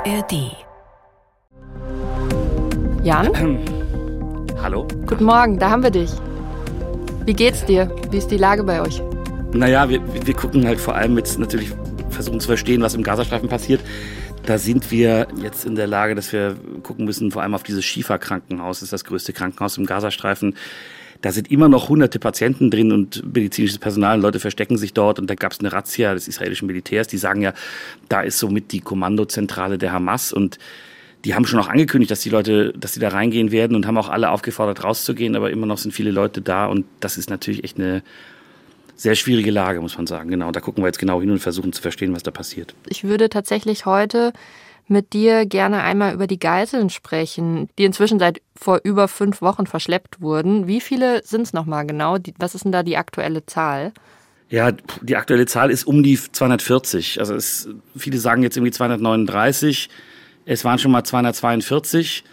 ARD. Jan? Hallo? Guten Morgen, da haben wir dich. Wie geht's dir? Wie ist die Lage bei euch? Naja, wir, wir gucken halt vor allem jetzt natürlich, versuchen zu verstehen, was im Gazastreifen passiert. Da sind wir jetzt in der Lage, dass wir gucken müssen, vor allem auf dieses Schifa-Krankenhaus, das ist das größte Krankenhaus im Gazastreifen. Da sind immer noch hunderte Patienten drin und medizinisches Personal. Und Leute verstecken sich dort. Und da gab es eine Razzia des israelischen Militärs. Die sagen ja, da ist somit die Kommandozentrale der Hamas. Und die haben schon auch angekündigt, dass die Leute, dass die da reingehen werden und haben auch alle aufgefordert, rauszugehen. Aber immer noch sind viele Leute da. Und das ist natürlich echt eine sehr schwierige Lage, muss man sagen. Genau. Da gucken wir jetzt genau hin und versuchen zu verstehen, was da passiert. Ich würde tatsächlich heute mit dir gerne einmal über die Geiseln sprechen, die inzwischen seit vor über fünf Wochen verschleppt wurden. Wie viele sind es nochmal genau? Was ist denn da die aktuelle Zahl? Ja, die aktuelle Zahl ist um die 240. Also es, viele sagen jetzt irgendwie 239. Es waren schon mal 242.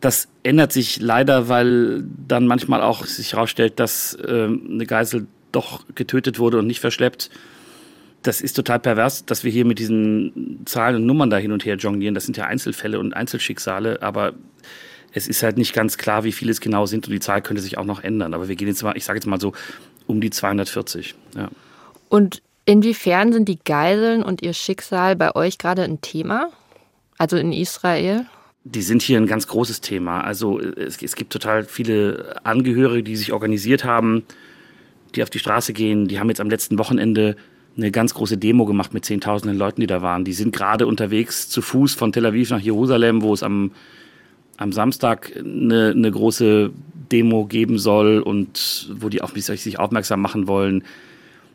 Das ändert sich leider, weil dann manchmal auch sich herausstellt, dass äh, eine Geisel doch getötet wurde und nicht verschleppt das ist total pervers, dass wir hier mit diesen Zahlen und Nummern da hin und her jonglieren. Das sind ja Einzelfälle und Einzelschicksale, aber es ist halt nicht ganz klar, wie viele es genau sind und die Zahl könnte sich auch noch ändern. Aber wir gehen jetzt mal, ich sage jetzt mal so, um die 240. Ja. Und inwiefern sind die Geiseln und ihr Schicksal bei euch gerade ein Thema? Also in Israel? Die sind hier ein ganz großes Thema. Also es, es gibt total viele Angehörige, die sich organisiert haben, die auf die Straße gehen. Die haben jetzt am letzten Wochenende eine ganz große Demo gemacht mit zehntausenden Leuten, die da waren. Die sind gerade unterwegs zu Fuß von Tel Aviv nach Jerusalem, wo es am, am Samstag eine, eine große Demo geben soll und wo die auch sich aufmerksam machen wollen.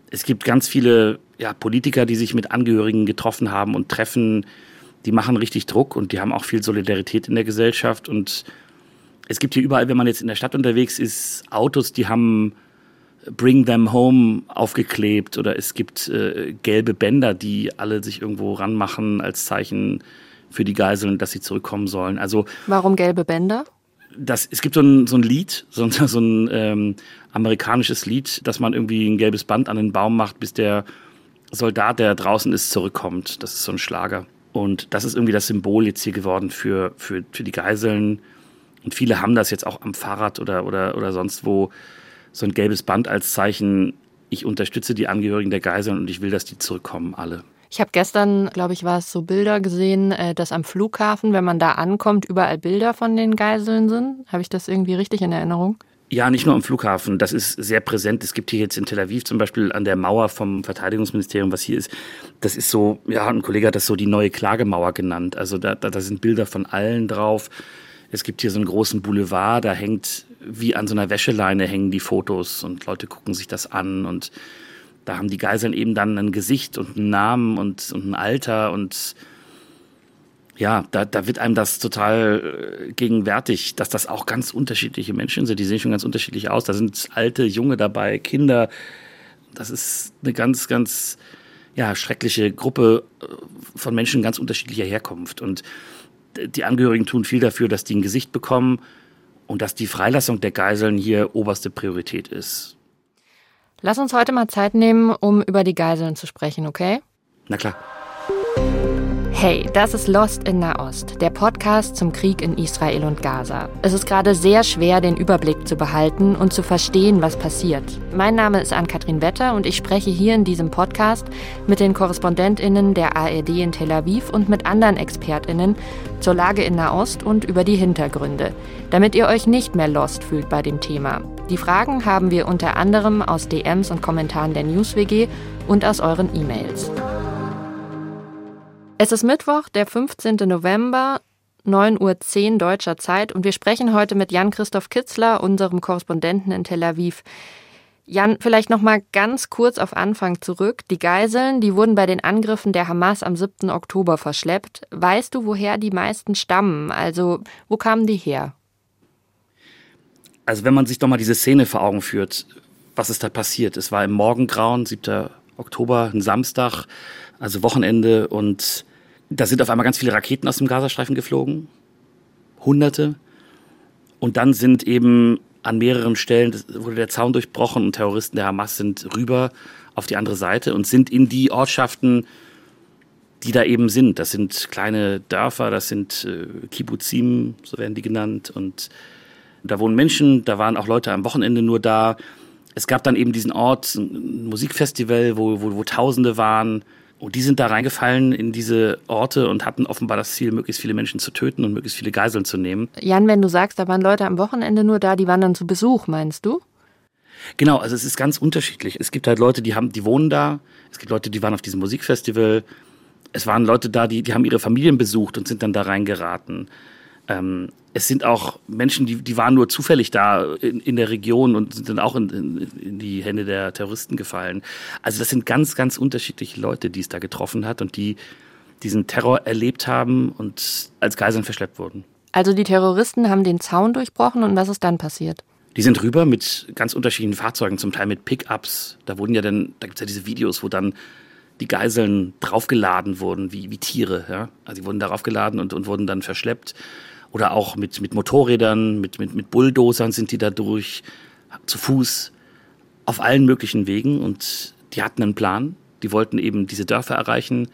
Es gibt ganz viele ja, Politiker, die sich mit Angehörigen getroffen haben und treffen. Die machen richtig Druck und die haben auch viel Solidarität in der Gesellschaft. Und es gibt hier überall, wenn man jetzt in der Stadt unterwegs ist, Autos, die haben Bring Them Home aufgeklebt oder es gibt äh, gelbe Bänder, die alle sich irgendwo ranmachen als Zeichen für die Geiseln, dass sie zurückkommen sollen. Also Warum gelbe Bänder? Das, es gibt so ein, so ein Lied, so ein, so ein ähm, amerikanisches Lied, dass man irgendwie ein gelbes Band an den Baum macht, bis der Soldat, der draußen ist, zurückkommt. Das ist so ein Schlager. Und das ist irgendwie das Symbol jetzt hier geworden für, für, für die Geiseln. Und viele haben das jetzt auch am Fahrrad oder, oder, oder sonst wo so ein gelbes Band als Zeichen, ich unterstütze die Angehörigen der Geiseln und ich will, dass die zurückkommen, alle. Ich habe gestern, glaube ich, war es so Bilder gesehen, äh, dass am Flughafen, wenn man da ankommt, überall Bilder von den Geiseln sind. Habe ich das irgendwie richtig in Erinnerung? Ja, nicht nur am Flughafen. Das ist sehr präsent. Es gibt hier jetzt in Tel Aviv zum Beispiel an der Mauer vom Verteidigungsministerium, was hier ist. Das ist so, ja, ein Kollege hat das so die neue Klagemauer genannt. Also da, da, da sind Bilder von allen drauf. Es gibt hier so einen großen Boulevard, da hängt wie an so einer Wäscheleine hängen die Fotos und Leute gucken sich das an und da haben die Geiseln eben dann ein Gesicht und einen Namen und, und ein Alter und ja, da, da wird einem das total äh, gegenwärtig, dass das auch ganz unterschiedliche Menschen sind. Die sehen schon ganz unterschiedlich aus. Da sind alte, junge dabei, Kinder. Das ist eine ganz, ganz ja, schreckliche Gruppe äh, von Menschen ganz unterschiedlicher Herkunft. Und die Angehörigen tun viel dafür, dass die ein Gesicht bekommen und dass die Freilassung der Geiseln hier oberste Priorität ist. Lass uns heute mal Zeit nehmen, um über die Geiseln zu sprechen, okay? Na klar. Hey, das ist Lost in Nahost, der Podcast zum Krieg in Israel und Gaza. Es ist gerade sehr schwer, den Überblick zu behalten und zu verstehen, was passiert. Mein Name ist Ann-Kathrin Wetter und ich spreche hier in diesem Podcast mit den KorrespondentInnen der ARD in Tel Aviv und mit anderen ExpertInnen zur Lage in Nahost und über die Hintergründe, damit ihr euch nicht mehr lost fühlt bei dem Thema. Die Fragen haben wir unter anderem aus DMs und Kommentaren der NewsWG und aus euren E-Mails. Es ist Mittwoch, der 15. November, 9.10 Uhr deutscher Zeit und wir sprechen heute mit Jan-Christoph Kitzler, unserem Korrespondenten in Tel Aviv. Jan, vielleicht noch mal ganz kurz auf Anfang zurück. Die Geiseln, die wurden bei den Angriffen der Hamas am 7. Oktober verschleppt. Weißt du, woher die meisten stammen? Also, wo kamen die her? Also, wenn man sich doch mal diese Szene vor Augen führt, was ist da passiert? Es war im Morgengrauen, 7. Oktober, ein Samstag, also Wochenende und da sind auf einmal ganz viele Raketen aus dem Gazastreifen geflogen. Hunderte. Und dann sind eben an mehreren Stellen wurde der Zaun durchbrochen und Terroristen der Hamas sind rüber auf die andere Seite und sind in die Ortschaften die da eben sind. Das sind kleine Dörfer, das sind äh, Kibbuzim, so werden die genannt. Und da wohnen Menschen, da waren auch Leute am Wochenende nur da. Es gab dann eben diesen Ort, ein Musikfestival, wo, wo, wo Tausende waren. Und die sind da reingefallen in diese Orte und hatten offenbar das Ziel, möglichst viele Menschen zu töten und möglichst viele Geiseln zu nehmen. Jan, wenn du sagst, da waren Leute am Wochenende nur da, die waren dann zu Besuch, meinst du? Genau, also es ist ganz unterschiedlich. Es gibt halt Leute, die haben, die wohnen da. Es gibt Leute, die waren auf diesem Musikfestival es waren Leute da, die, die haben ihre Familien besucht und sind dann da reingeraten. Ähm, es sind auch Menschen, die, die waren nur zufällig da in, in der Region und sind dann auch in, in, in, die Hände der Terroristen gefallen. Also das sind ganz, ganz unterschiedliche Leute, die es da getroffen hat und die diesen Terror erlebt haben und als Geiseln verschleppt wurden. Also die Terroristen haben den Zaun durchbrochen und was ist dann passiert? Die sind rüber mit ganz unterschiedlichen Fahrzeugen, zum Teil mit Pickups. Da wurden ja dann, da gibt es ja diese Videos, wo dann die Geiseln draufgeladen wurden, wie, wie Tiere. Ja? Also sie wurden darauf geladen und, und wurden dann verschleppt. Oder auch mit, mit Motorrädern, mit, mit, mit Bulldozern sind die da durch, zu Fuß, auf allen möglichen Wegen. Und die hatten einen Plan. Die wollten eben diese Dörfer erreichen.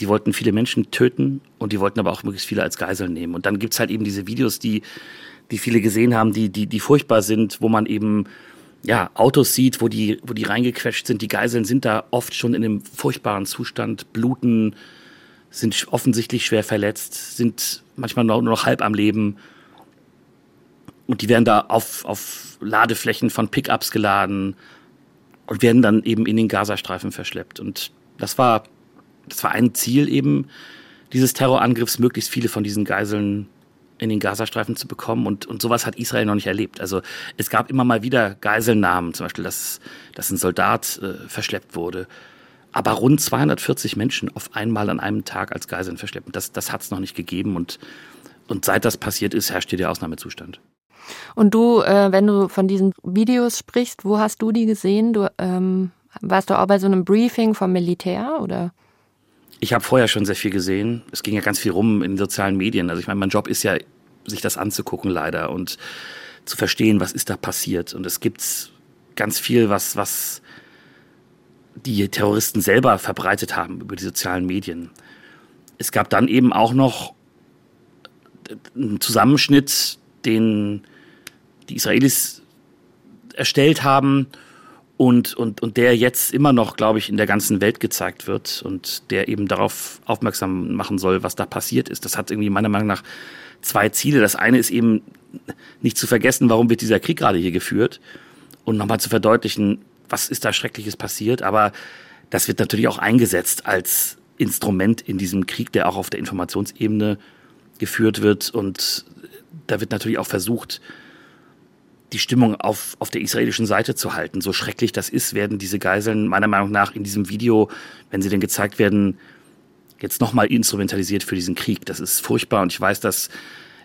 Die wollten viele Menschen töten und die wollten aber auch möglichst viele als Geiseln nehmen. Und dann gibt's halt eben diese Videos, die, die viele gesehen haben, die, die, die furchtbar sind, wo man eben ja, Autos sieht, wo die, wo die reingequetscht sind. Die Geiseln sind da oft schon in einem furchtbaren Zustand, bluten, sind offensichtlich schwer verletzt, sind manchmal nur noch halb am Leben. Und die werden da auf, auf Ladeflächen von Pickups geladen und werden dann eben in den Gazastreifen verschleppt. Und das war, das war ein Ziel eben dieses Terrorangriffs, möglichst viele von diesen Geiseln in den Gazastreifen zu bekommen. Und, und sowas hat Israel noch nicht erlebt. Also es gab immer mal wieder Geiselnahmen, zum Beispiel, dass, dass ein Soldat äh, verschleppt wurde. Aber rund 240 Menschen auf einmal an einem Tag als Geiseln verschleppen, das, das hat es noch nicht gegeben. Und, und seit das passiert ist, herrscht hier der Ausnahmezustand. Und du, äh, wenn du von diesen Videos sprichst, wo hast du die gesehen? Du ähm, warst du auch bei so einem Briefing vom Militär oder? Ich habe vorher schon sehr viel gesehen. Es ging ja ganz viel rum in sozialen Medien. Also ich meine, mein Job ist ja, sich das anzugucken leider und zu verstehen, was ist da passiert. Und es gibt ganz viel, was, was die Terroristen selber verbreitet haben über die sozialen Medien. Es gab dann eben auch noch einen Zusammenschnitt, den die Israelis erstellt haben und, und, und der jetzt immer noch, glaube ich, in der ganzen Welt gezeigt wird und der eben darauf aufmerksam machen soll, was da passiert ist. Das hat irgendwie meiner Meinung nach zwei Ziele. Das eine ist eben nicht zu vergessen, warum wird dieser Krieg gerade hier geführt und nochmal zu verdeutlichen, was ist da Schreckliches passiert. Aber das wird natürlich auch eingesetzt als Instrument in diesem Krieg, der auch auf der Informationsebene geführt wird. Und da wird natürlich auch versucht, die Stimmung auf, auf der israelischen Seite zu halten. So schrecklich das ist, werden diese Geiseln meiner Meinung nach in diesem Video, wenn sie denn gezeigt werden, jetzt nochmal instrumentalisiert für diesen Krieg. Das ist furchtbar und ich weiß, dass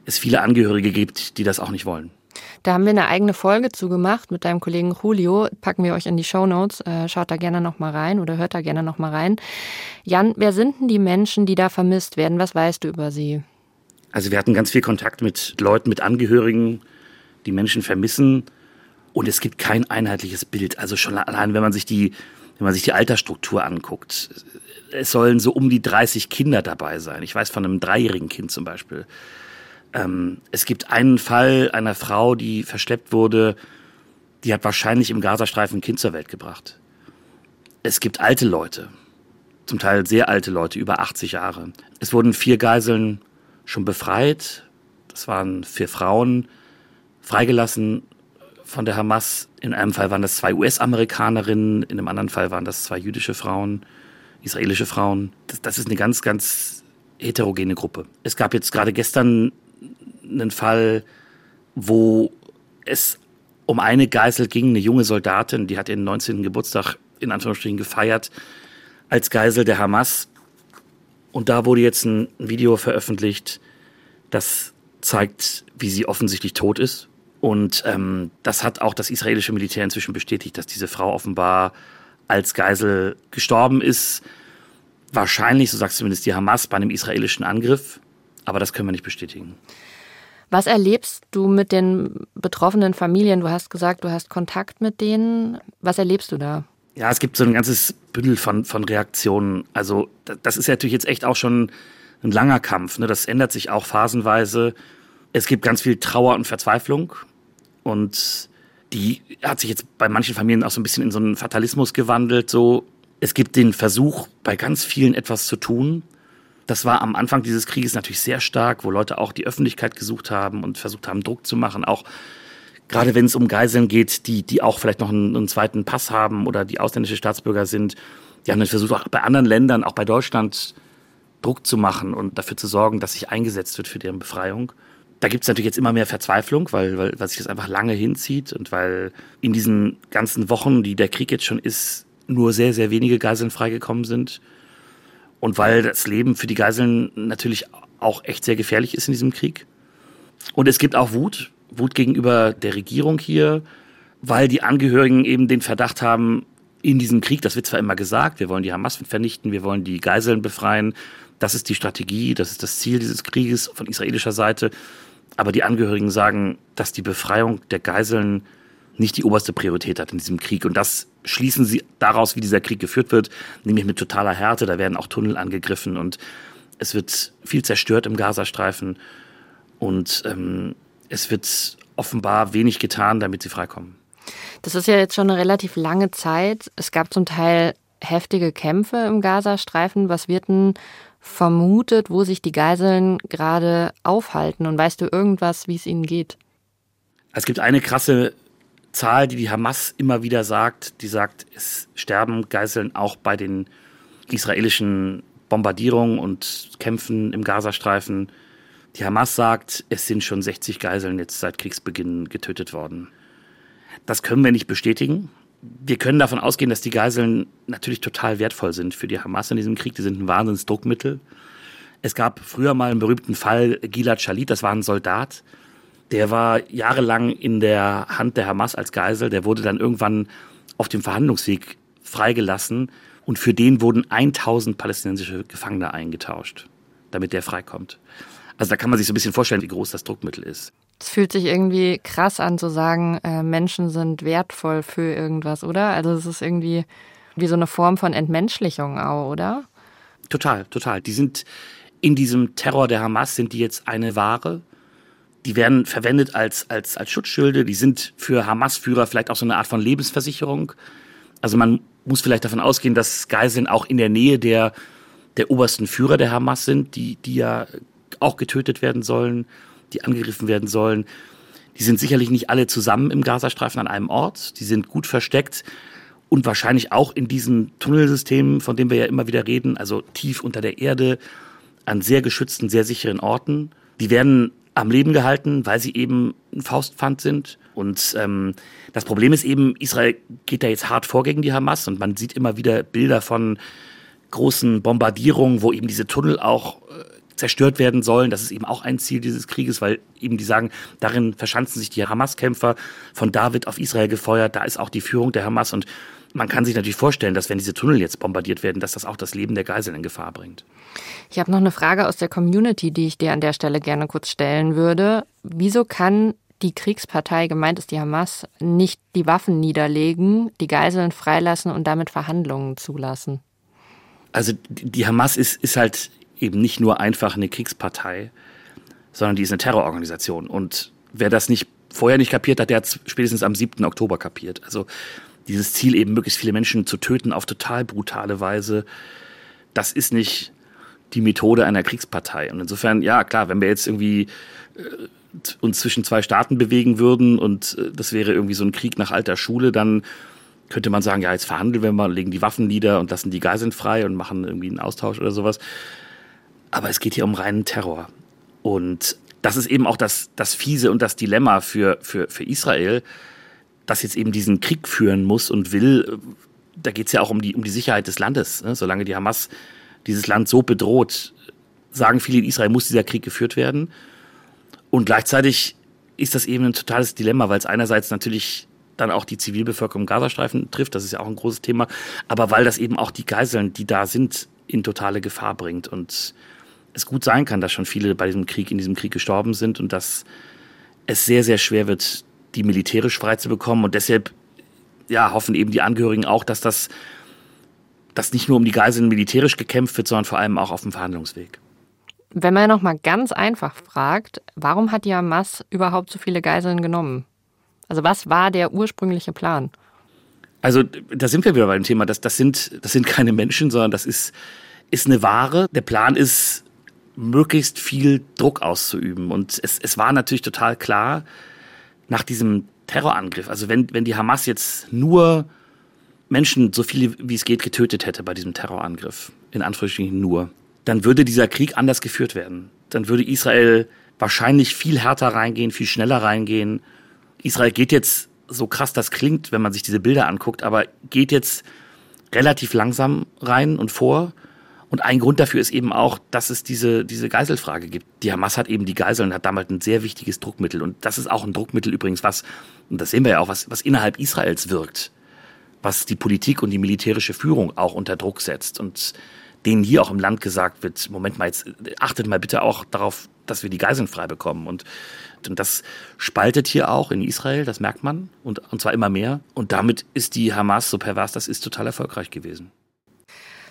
es viele Angehörige gibt, die das auch nicht wollen. Da haben wir eine eigene Folge zu gemacht mit deinem Kollegen Julio. Packen wir euch in die Show Notes. Äh, schaut da gerne nochmal rein oder hört da gerne nochmal rein. Jan, wer sind denn die Menschen, die da vermisst werden? Was weißt du über sie? Also wir hatten ganz viel Kontakt mit Leuten, mit Angehörigen, die Menschen vermissen. Und es gibt kein einheitliches Bild. Also schon allein, wenn man sich die, wenn man sich die Altersstruktur anguckt. Es sollen so um die 30 Kinder dabei sein. Ich weiß von einem dreijährigen Kind zum Beispiel. Ähm, es gibt einen Fall einer Frau, die verschleppt wurde. Die hat wahrscheinlich im Gazastreifen ein Kind zur Welt gebracht. Es gibt alte Leute. Zum Teil sehr alte Leute, über 80 Jahre. Es wurden vier Geiseln schon befreit. Das waren vier Frauen freigelassen von der Hamas. In einem Fall waren das zwei US-Amerikanerinnen, in einem anderen Fall waren das zwei jüdische Frauen, israelische Frauen. Das, das ist eine ganz, ganz heterogene Gruppe. Es gab jetzt gerade gestern einen Fall, wo es um eine Geisel ging, eine junge Soldatin, die hat ihren 19. Geburtstag in Anführungsstrichen gefeiert als Geisel der Hamas. Und da wurde jetzt ein Video veröffentlicht, das zeigt, wie sie offensichtlich tot ist. Und ähm, das hat auch das israelische Militär inzwischen bestätigt, dass diese Frau offenbar als Geisel gestorben ist. Wahrscheinlich, so sagt zumindest die Hamas, bei einem israelischen Angriff. Aber das können wir nicht bestätigen. Was erlebst du mit den betroffenen Familien? Du hast gesagt, du hast Kontakt mit denen. Was erlebst du da? Ja, es gibt so ein ganzes Bündel von, von Reaktionen. Also das ist ja natürlich jetzt echt auch schon ein langer Kampf. Ne? Das ändert sich auch phasenweise. Es gibt ganz viel Trauer und Verzweiflung. Und die hat sich jetzt bei manchen Familien auch so ein bisschen in so einen Fatalismus gewandelt. So, es gibt den Versuch, bei ganz vielen etwas zu tun. Das war am Anfang dieses Krieges natürlich sehr stark, wo Leute auch die Öffentlichkeit gesucht haben und versucht haben, Druck zu machen, auch gerade wenn es um Geiseln geht, die, die auch vielleicht noch einen, einen, zweiten Pass haben oder die ausländische Staatsbürger sind. Die haben dann versucht, auch bei anderen Ländern, auch bei Deutschland, Druck zu machen und dafür zu sorgen, dass sich eingesetzt wird für deren Befreiung. Da gibt es natürlich jetzt immer mehr Verzweiflung, weil, weil, weil sich das einfach lange hinzieht und weil in diesen ganzen Wochen, die der Krieg jetzt schon ist, nur sehr, sehr wenige Geiseln freigekommen sind. Und weil das Leben für die Geiseln natürlich auch echt sehr gefährlich ist in diesem Krieg. Und es gibt auch Wut, Wut gegenüber der Regierung hier, weil die Angehörigen eben den Verdacht haben, in diesem Krieg, das wird zwar immer gesagt, wir wollen die Hamas vernichten, wir wollen die Geiseln befreien, das ist die Strategie, das ist das Ziel dieses Krieges von israelischer Seite, aber die Angehörigen sagen, dass die Befreiung der Geiseln nicht die oberste Priorität hat in diesem Krieg. Und das schließen sie daraus, wie dieser Krieg geführt wird, nämlich mit totaler Härte. Da werden auch Tunnel angegriffen und es wird viel zerstört im Gazastreifen. Und ähm, es wird offenbar wenig getan, damit sie freikommen. Das ist ja jetzt schon eine relativ lange Zeit. Es gab zum Teil heftige Kämpfe im Gazastreifen. Was wird denn vermutet, wo sich die Geiseln gerade aufhalten? Und weißt du irgendwas, wie es ihnen geht? Es gibt eine krasse Zahl, die die Hamas immer wieder sagt. Die sagt, es sterben Geiseln auch bei den israelischen Bombardierungen und Kämpfen im Gazastreifen. Die Hamas sagt, es sind schon 60 Geiseln jetzt seit Kriegsbeginn getötet worden. Das können wir nicht bestätigen. Wir können davon ausgehen, dass die Geiseln natürlich total wertvoll sind für die Hamas in diesem Krieg. Die sind ein Wahnsinnsdruckmittel. Es gab früher mal einen berühmten Fall, Gilad Shalit, das war ein Soldat. Der war jahrelang in der Hand der Hamas als Geisel. Der wurde dann irgendwann auf dem Verhandlungsweg freigelassen. Und für den wurden 1000 palästinensische Gefangene eingetauscht, damit der freikommt. Also da kann man sich so ein bisschen vorstellen, wie groß das Druckmittel ist. Es fühlt sich irgendwie krass an zu sagen, äh, Menschen sind wertvoll für irgendwas, oder? Also es ist irgendwie wie so eine Form von Entmenschlichung auch, oder? Total, total. Die sind in diesem Terror der Hamas sind die jetzt eine Ware. Die werden verwendet als, als, als Schutzschilde. Die sind für Hamas-Führer vielleicht auch so eine Art von Lebensversicherung. Also man muss vielleicht davon ausgehen, dass Geiseln auch in der Nähe der, der obersten Führer der Hamas sind, die, die ja auch getötet werden sollen, die angegriffen werden sollen. Die sind sicherlich nicht alle zusammen im Gazastreifen an einem Ort. Die sind gut versteckt und wahrscheinlich auch in diesen Tunnelsystemen, von denen wir ja immer wieder reden, also tief unter der Erde, an sehr geschützten, sehr sicheren Orten. Die werden am Leben gehalten, weil sie eben ein Faustpfand sind. Und ähm, das Problem ist eben, Israel geht da jetzt hart vor gegen die Hamas und man sieht immer wieder Bilder von großen Bombardierungen, wo eben diese Tunnel auch äh, zerstört werden sollen. Das ist eben auch ein Ziel dieses Krieges, weil eben die sagen, darin verschanzen sich die Hamas-Kämpfer von David auf Israel gefeuert. Da ist auch die Führung der Hamas und man kann sich natürlich vorstellen, dass wenn diese Tunnel jetzt bombardiert werden, dass das auch das Leben der Geiseln in Gefahr bringt. Ich habe noch eine Frage aus der Community, die ich dir an der Stelle gerne kurz stellen würde. Wieso kann die Kriegspartei, gemeint ist die Hamas, nicht die Waffen niederlegen, die Geiseln freilassen und damit Verhandlungen zulassen? Also die Hamas ist, ist halt eben nicht nur einfach eine Kriegspartei, sondern die ist eine Terrororganisation. Und wer das nicht vorher nicht kapiert hat, der hat spätestens am 7. Oktober kapiert. Also dieses Ziel eben möglichst viele Menschen zu töten auf total brutale Weise, das ist nicht die Methode einer Kriegspartei. Und insofern, ja, klar, wenn wir jetzt irgendwie äh, uns zwischen zwei Staaten bewegen würden und äh, das wäre irgendwie so ein Krieg nach alter Schule, dann könnte man sagen, ja, jetzt verhandeln wir mal, legen die Waffen nieder und lassen die Geiseln frei und machen irgendwie einen Austausch oder sowas. Aber es geht hier um reinen Terror. Und das ist eben auch das, das Fiese und das Dilemma für, für, für Israel, das jetzt eben diesen Krieg führen muss und will. Da geht es ja auch um die, um die Sicherheit des Landes. Ne? Solange die Hamas dieses Land so bedroht, sagen viele in Israel, muss dieser Krieg geführt werden. Und gleichzeitig ist das eben ein totales Dilemma, weil es einerseits natürlich dann auch die Zivilbevölkerung im Gazastreifen trifft, das ist ja auch ein großes Thema, aber weil das eben auch die Geiseln, die da sind, in totale Gefahr bringt. Und es gut sein kann, dass schon viele bei diesem Krieg, in diesem Krieg gestorben sind und dass es sehr, sehr schwer wird, die militärisch frei zu bekommen. Und deshalb ja, hoffen eben die Angehörigen auch, dass das dass nicht nur um die Geiseln militärisch gekämpft wird, sondern vor allem auch auf dem Verhandlungsweg. Wenn man noch mal ganz einfach fragt, warum hat die Hamas überhaupt so viele Geiseln genommen? Also was war der ursprüngliche Plan? Also da sind wir wieder beim Thema. Das, das, sind, das sind keine Menschen, sondern das ist, ist eine Ware. Der Plan ist, möglichst viel Druck auszuüben. Und es, es war natürlich total klar, nach diesem Terrorangriff, also wenn, wenn die Hamas jetzt nur Menschen, so viele wie es geht, getötet hätte bei diesem Terrorangriff, in Anführungsstrichen nur, dann würde dieser Krieg anders geführt werden. Dann würde Israel wahrscheinlich viel härter reingehen, viel schneller reingehen. Israel geht jetzt so krass das klingt, wenn man sich diese Bilder anguckt, aber geht jetzt relativ langsam rein und vor. Und ein Grund dafür ist eben auch, dass es diese, diese Geiselfrage gibt. Die Hamas hat eben die Geiseln, hat damals ein sehr wichtiges Druckmittel. Und das ist auch ein Druckmittel übrigens, was, und das sehen wir ja auch, was, was innerhalb Israels wirkt. Was die Politik und die militärische Führung auch unter Druck setzt. Und denen hier auch im Land gesagt wird, Moment mal, jetzt achtet mal bitte auch darauf, dass wir die Geiseln frei bekommen. Und und das spaltet hier auch in Israel, das merkt man, und, und zwar immer mehr. Und damit ist die Hamas, so pervers das ist, total erfolgreich gewesen.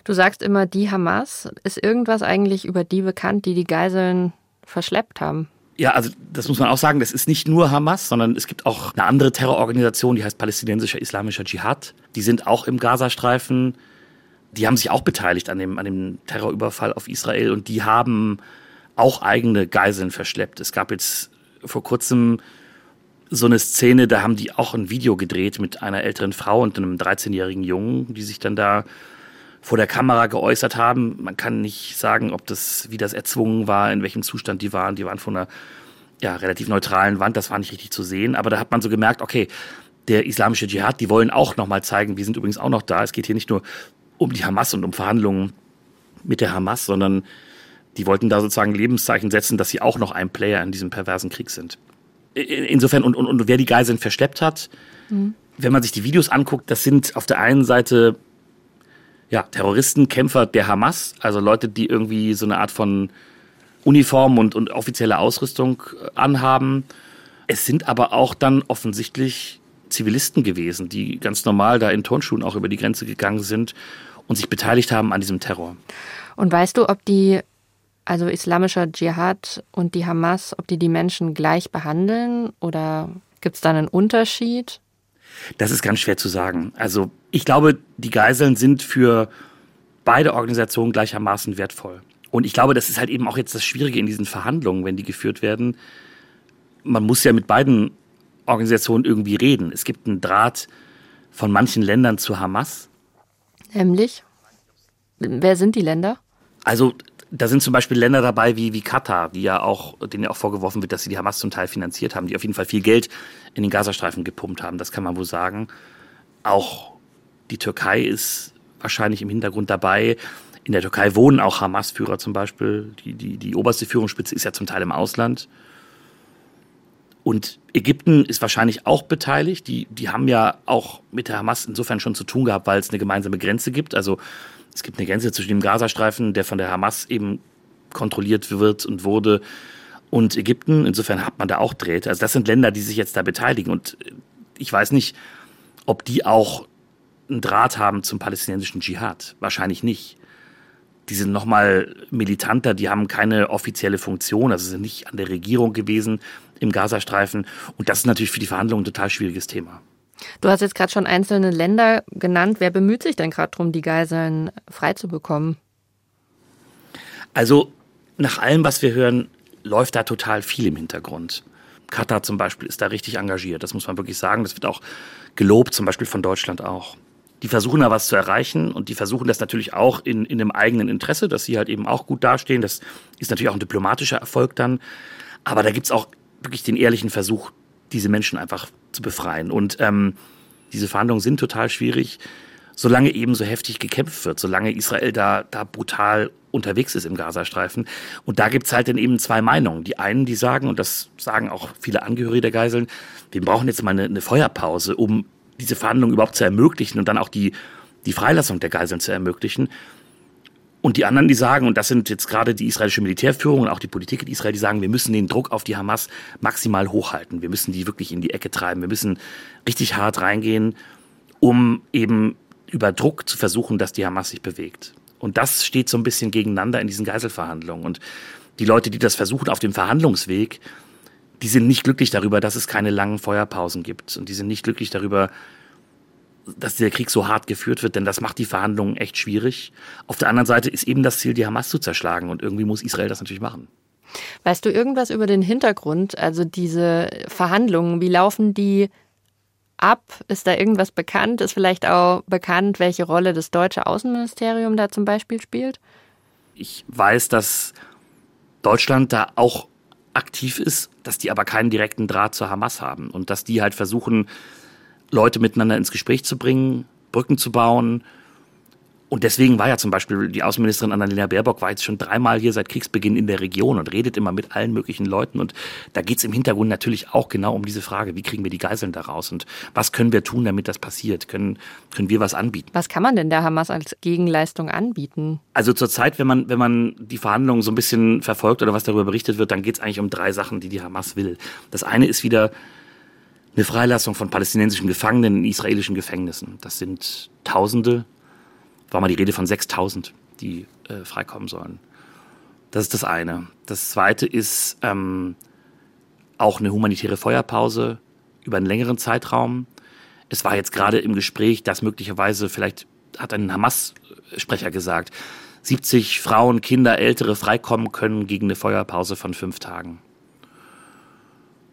Du sagst immer, die Hamas. Ist irgendwas eigentlich über die bekannt, die die Geiseln verschleppt haben? Ja, also das muss man auch sagen, das ist nicht nur Hamas, sondern es gibt auch eine andere Terrororganisation, die heißt Palästinensischer Islamischer Dschihad. Die sind auch im Gazastreifen. Die haben sich auch beteiligt an dem, an dem Terrorüberfall auf Israel und die haben auch eigene Geiseln verschleppt. Es gab jetzt vor kurzem so eine Szene, da haben die auch ein Video gedreht mit einer älteren Frau und einem 13-jährigen Jungen, die sich dann da vor der Kamera geäußert haben. Man kann nicht sagen, ob das, wie das erzwungen war, in welchem Zustand die waren. Die waren von einer ja, relativ neutralen Wand, das war nicht richtig zu sehen. Aber da hat man so gemerkt, okay, der islamische Dschihad, die wollen auch nochmal zeigen, wir sind übrigens auch noch da. Es geht hier nicht nur um die Hamas und um Verhandlungen mit der Hamas, sondern die wollten da sozusagen Lebenszeichen setzen, dass sie auch noch ein Player in diesem perversen Krieg sind. Insofern, und, und, und wer die Geiseln verschleppt hat, mhm. wenn man sich die Videos anguckt, das sind auf der einen Seite ja, Terroristen, Kämpfer der Hamas, also Leute, die irgendwie so eine Art von Uniform und, und offizielle Ausrüstung äh, anhaben. Es sind aber auch dann offensichtlich Zivilisten gewesen, die ganz normal da in Turnschuhen auch über die Grenze gegangen sind und sich beteiligt haben an diesem Terror. Und weißt du, ob die also islamischer Dschihad und die Hamas, ob die die Menschen gleich behandeln oder gibt es da einen Unterschied? Das ist ganz schwer zu sagen. Also ich glaube, die Geiseln sind für beide Organisationen gleichermaßen wertvoll. Und ich glaube, das ist halt eben auch jetzt das Schwierige in diesen Verhandlungen, wenn die geführt werden. Man muss ja mit beiden Organisationen irgendwie reden. Es gibt einen Draht von manchen Ländern zu Hamas. Nämlich? Wer sind die Länder? Also da sind zum Beispiel Länder dabei wie, wie Katar, die ja auch, denen ja auch vorgeworfen wird, dass sie die Hamas zum Teil finanziert haben, die auf jeden Fall viel Geld in den Gazastreifen gepumpt haben, das kann man wohl sagen. Auch die Türkei ist wahrscheinlich im Hintergrund dabei. In der Türkei wohnen auch Hamas-Führer zum Beispiel. Die, die, die oberste Führungsspitze ist ja zum Teil im Ausland. Und Ägypten ist wahrscheinlich auch beteiligt. Die, die haben ja auch mit der Hamas insofern schon zu tun gehabt, weil es eine gemeinsame Grenze gibt. Also es gibt eine Grenze zwischen dem Gazastreifen, der von der Hamas eben kontrolliert wird und wurde, und Ägypten. Insofern hat man da auch Dreht. Also das sind Länder, die sich jetzt da beteiligen. Und ich weiß nicht, ob die auch einen Draht haben zum palästinensischen Dschihad. Wahrscheinlich nicht. Die sind nochmal militanter, die haben keine offizielle Funktion, also sind nicht an der Regierung gewesen im Gazastreifen. Und das ist natürlich für die Verhandlungen ein total schwieriges Thema. Du hast jetzt gerade schon einzelne Länder genannt. Wer bemüht sich denn gerade darum, die Geiseln freizubekommen? Also nach allem, was wir hören, läuft da total viel im Hintergrund. Katar zum Beispiel ist da richtig engagiert, das muss man wirklich sagen. Das wird auch gelobt, zum Beispiel von Deutschland auch. Die versuchen da was zu erreichen und die versuchen das natürlich auch in, in einem eigenen Interesse, dass sie halt eben auch gut dastehen. Das ist natürlich auch ein diplomatischer Erfolg dann. Aber da gibt's auch wirklich den ehrlichen Versuch, diese Menschen einfach zu befreien. Und ähm, diese Verhandlungen sind total schwierig, solange eben so heftig gekämpft wird, solange Israel da, da brutal unterwegs ist im Gazastreifen. Und da gibt's halt dann eben zwei Meinungen. Die einen, die sagen, und das sagen auch viele Angehörige der Geiseln, wir brauchen jetzt mal eine, eine Feuerpause, um diese Verhandlungen überhaupt zu ermöglichen und dann auch die, die Freilassung der Geiseln zu ermöglichen. Und die anderen, die sagen, und das sind jetzt gerade die israelische Militärführung und auch die Politik in Israel, die sagen, wir müssen den Druck auf die Hamas maximal hochhalten. Wir müssen die wirklich in die Ecke treiben. Wir müssen richtig hart reingehen, um eben über Druck zu versuchen, dass die Hamas sich bewegt. Und das steht so ein bisschen gegeneinander in diesen Geiselverhandlungen. Und die Leute, die das versuchen auf dem Verhandlungsweg, die sind nicht glücklich darüber, dass es keine langen Feuerpausen gibt. Und die sind nicht glücklich darüber, dass der Krieg so hart geführt wird, denn das macht die Verhandlungen echt schwierig. Auf der anderen Seite ist eben das Ziel, die Hamas zu zerschlagen. Und irgendwie muss Israel das natürlich machen. Weißt du irgendwas über den Hintergrund, also diese Verhandlungen, wie laufen die ab? Ist da irgendwas bekannt? Ist vielleicht auch bekannt, welche Rolle das deutsche Außenministerium da zum Beispiel spielt? Ich weiß, dass Deutschland da auch aktiv ist, dass die aber keinen direkten Draht zur Hamas haben und dass die halt versuchen, Leute miteinander ins Gespräch zu bringen, Brücken zu bauen, und deswegen war ja zum Beispiel die Außenministerin Annalena Baerbock war jetzt schon dreimal hier seit Kriegsbeginn in der Region und redet immer mit allen möglichen Leuten. Und da geht es im Hintergrund natürlich auch genau um diese Frage, wie kriegen wir die Geiseln da raus und was können wir tun, damit das passiert? Können, können wir was anbieten? Was kann man denn der Hamas als Gegenleistung anbieten? Also zurzeit, wenn man, wenn man die Verhandlungen so ein bisschen verfolgt oder was darüber berichtet wird, dann geht es eigentlich um drei Sachen, die die Hamas will. Das eine ist wieder eine Freilassung von palästinensischen Gefangenen in israelischen Gefängnissen. Das sind Tausende, war mal die Rede von 6000, die äh, freikommen sollen. Das ist das eine. Das zweite ist ähm, auch eine humanitäre Feuerpause über einen längeren Zeitraum. Es war jetzt gerade im Gespräch, dass möglicherweise, vielleicht hat ein Hamas-Sprecher gesagt, 70 Frauen, Kinder, Ältere freikommen können gegen eine Feuerpause von fünf Tagen.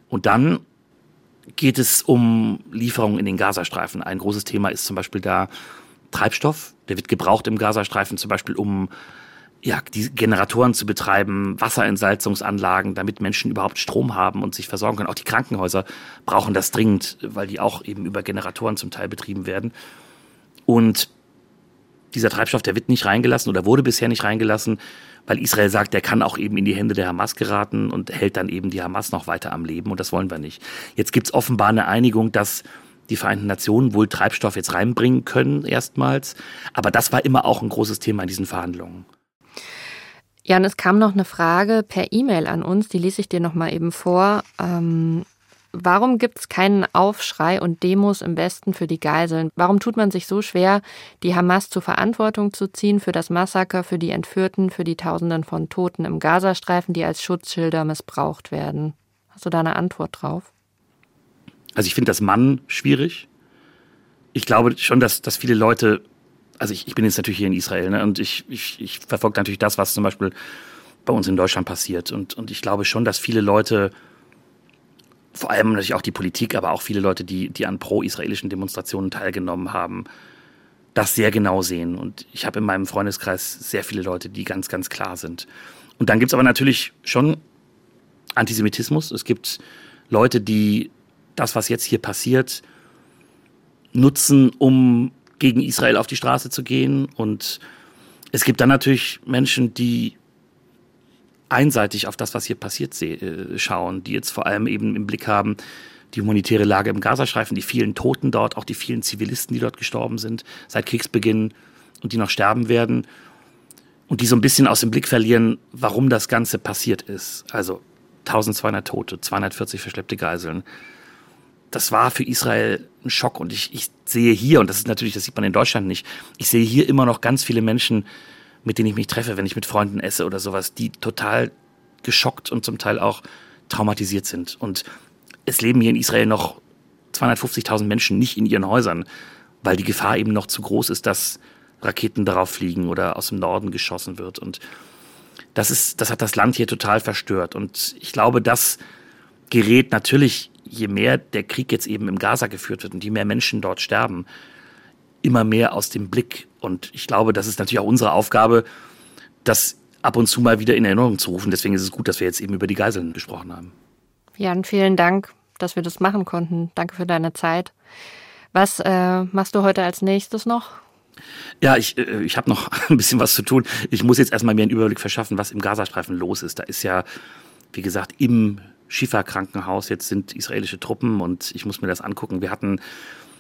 Und dann geht es um Lieferungen in den Gazastreifen. Ein großes Thema ist zum Beispiel da Treibstoff. Der wird gebraucht im Gazastreifen zum Beispiel, um ja, die Generatoren zu betreiben, Wasserentsalzungsanlagen, damit Menschen überhaupt Strom haben und sich versorgen können. Auch die Krankenhäuser brauchen das dringend, weil die auch eben über Generatoren zum Teil betrieben werden. Und dieser Treibstoff, der wird nicht reingelassen oder wurde bisher nicht reingelassen, weil Israel sagt, der kann auch eben in die Hände der Hamas geraten und hält dann eben die Hamas noch weiter am Leben und das wollen wir nicht. Jetzt gibt es offenbar eine Einigung, dass die Vereinten Nationen wohl Treibstoff jetzt reinbringen können, erstmals. Aber das war immer auch ein großes Thema in diesen Verhandlungen. Jan, es kam noch eine Frage per E-Mail an uns, die lese ich dir noch mal eben vor. Ähm, warum gibt es keinen Aufschrei und Demos im Westen für die Geiseln? Warum tut man sich so schwer, die Hamas zur Verantwortung zu ziehen für das Massaker, für die Entführten, für die Tausenden von Toten im Gazastreifen, die als Schutzschilder missbraucht werden? Hast du da eine Antwort drauf? Also ich finde das Mann schwierig. Ich glaube schon, dass, dass viele Leute, also ich, ich bin jetzt natürlich hier in Israel ne, und ich, ich, ich verfolge natürlich das, was zum Beispiel bei uns in Deutschland passiert. Und, und ich glaube schon, dass viele Leute, vor allem natürlich auch die Politik, aber auch viele Leute, die, die an pro-israelischen Demonstrationen teilgenommen haben, das sehr genau sehen. Und ich habe in meinem Freundeskreis sehr viele Leute, die ganz, ganz klar sind. Und dann gibt es aber natürlich schon Antisemitismus. Es gibt Leute, die das, was jetzt hier passiert, nutzen, um gegen Israel auf die Straße zu gehen. Und es gibt dann natürlich Menschen, die einseitig auf das, was hier passiert, äh, schauen, die jetzt vor allem eben im Blick haben, die humanitäre Lage im Gazastreifen, die vielen Toten dort, auch die vielen Zivilisten, die dort gestorben sind seit Kriegsbeginn und die noch sterben werden. Und die so ein bisschen aus dem Blick verlieren, warum das Ganze passiert ist. Also 1200 Tote, 240 verschleppte Geiseln, das war für Israel ein Schock. Und ich, ich sehe hier, und das ist natürlich, das sieht man in Deutschland nicht, ich sehe hier immer noch ganz viele Menschen, mit denen ich mich treffe, wenn ich mit Freunden esse oder sowas, die total geschockt und zum Teil auch traumatisiert sind. Und es leben hier in Israel noch 250.000 Menschen nicht in ihren Häusern, weil die Gefahr eben noch zu groß ist, dass Raketen darauf fliegen oder aus dem Norden geschossen wird. Und das ist, das hat das Land hier total verstört. Und ich glaube, das gerät natürlich je mehr der Krieg jetzt eben im Gaza geführt wird und je mehr Menschen dort sterben, immer mehr aus dem Blick. Und ich glaube, das ist natürlich auch unsere Aufgabe, das ab und zu mal wieder in Erinnerung zu rufen. Deswegen ist es gut, dass wir jetzt eben über die Geiseln gesprochen haben. Jan, vielen Dank, dass wir das machen konnten. Danke für deine Zeit. Was äh, machst du heute als nächstes noch? Ja, ich, äh, ich habe noch ein bisschen was zu tun. Ich muss jetzt erstmal mir einen Überblick verschaffen, was im Gazastreifen los ist. Da ist ja, wie gesagt, im Schifa-Krankenhaus. Jetzt sind israelische Truppen und ich muss mir das angucken. Wir hatten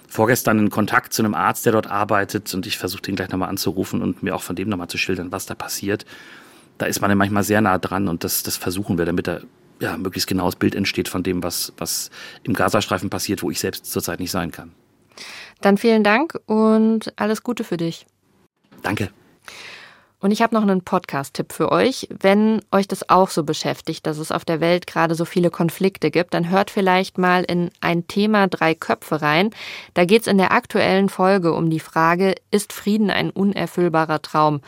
vorgestern einen Kontakt zu einem Arzt, der dort arbeitet und ich versuche ihn gleich nochmal anzurufen und mir auch von dem nochmal zu schildern, was da passiert. Da ist man ja manchmal sehr nah dran und das, das versuchen wir, damit da ja, möglichst genaues Bild entsteht von dem, was, was im Gazastreifen passiert, wo ich selbst zurzeit nicht sein kann. Dann vielen Dank und alles Gute für dich. Danke. Und ich habe noch einen Podcast-Tipp für euch. Wenn euch das auch so beschäftigt, dass es auf der Welt gerade so viele Konflikte gibt, dann hört vielleicht mal in ein Thema drei Köpfe rein. Da geht es in der aktuellen Folge um die Frage, ist Frieden ein unerfüllbarer Traum?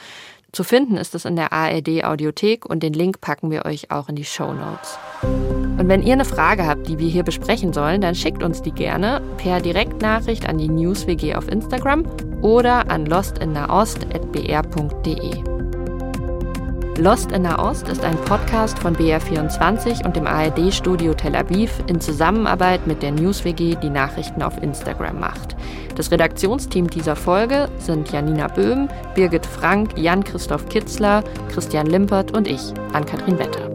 Zu finden ist es in der ARD Audiothek und den Link packen wir euch auch in die Show Notes. Und wenn ihr eine Frage habt, die wir hier besprechen sollen, dann schickt uns die gerne per Direktnachricht an die NewsWG auf Instagram oder an lostinnaost.br.de. Lost in Nahost ist ein Podcast von BR24 und dem ARD-Studio Tel Aviv in Zusammenarbeit mit der NewsWG, die Nachrichten auf Instagram macht. Das Redaktionsteam dieser Folge sind Janina Böhm, Birgit Frank, Jan-Christoph Kitzler, Christian Limpert und ich, Ann-Kathrin Wette.